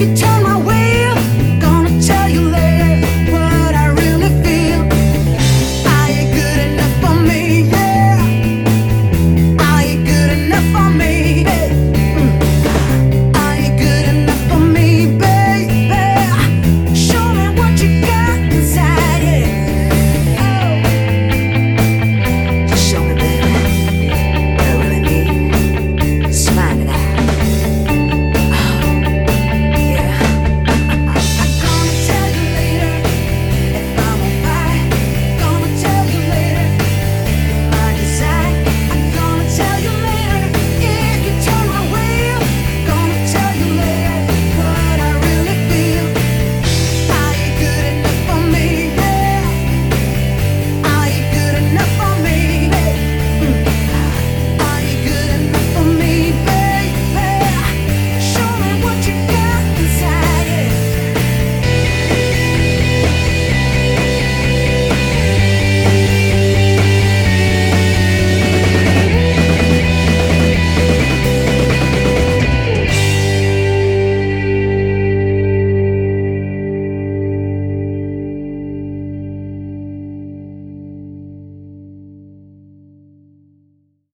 guitar.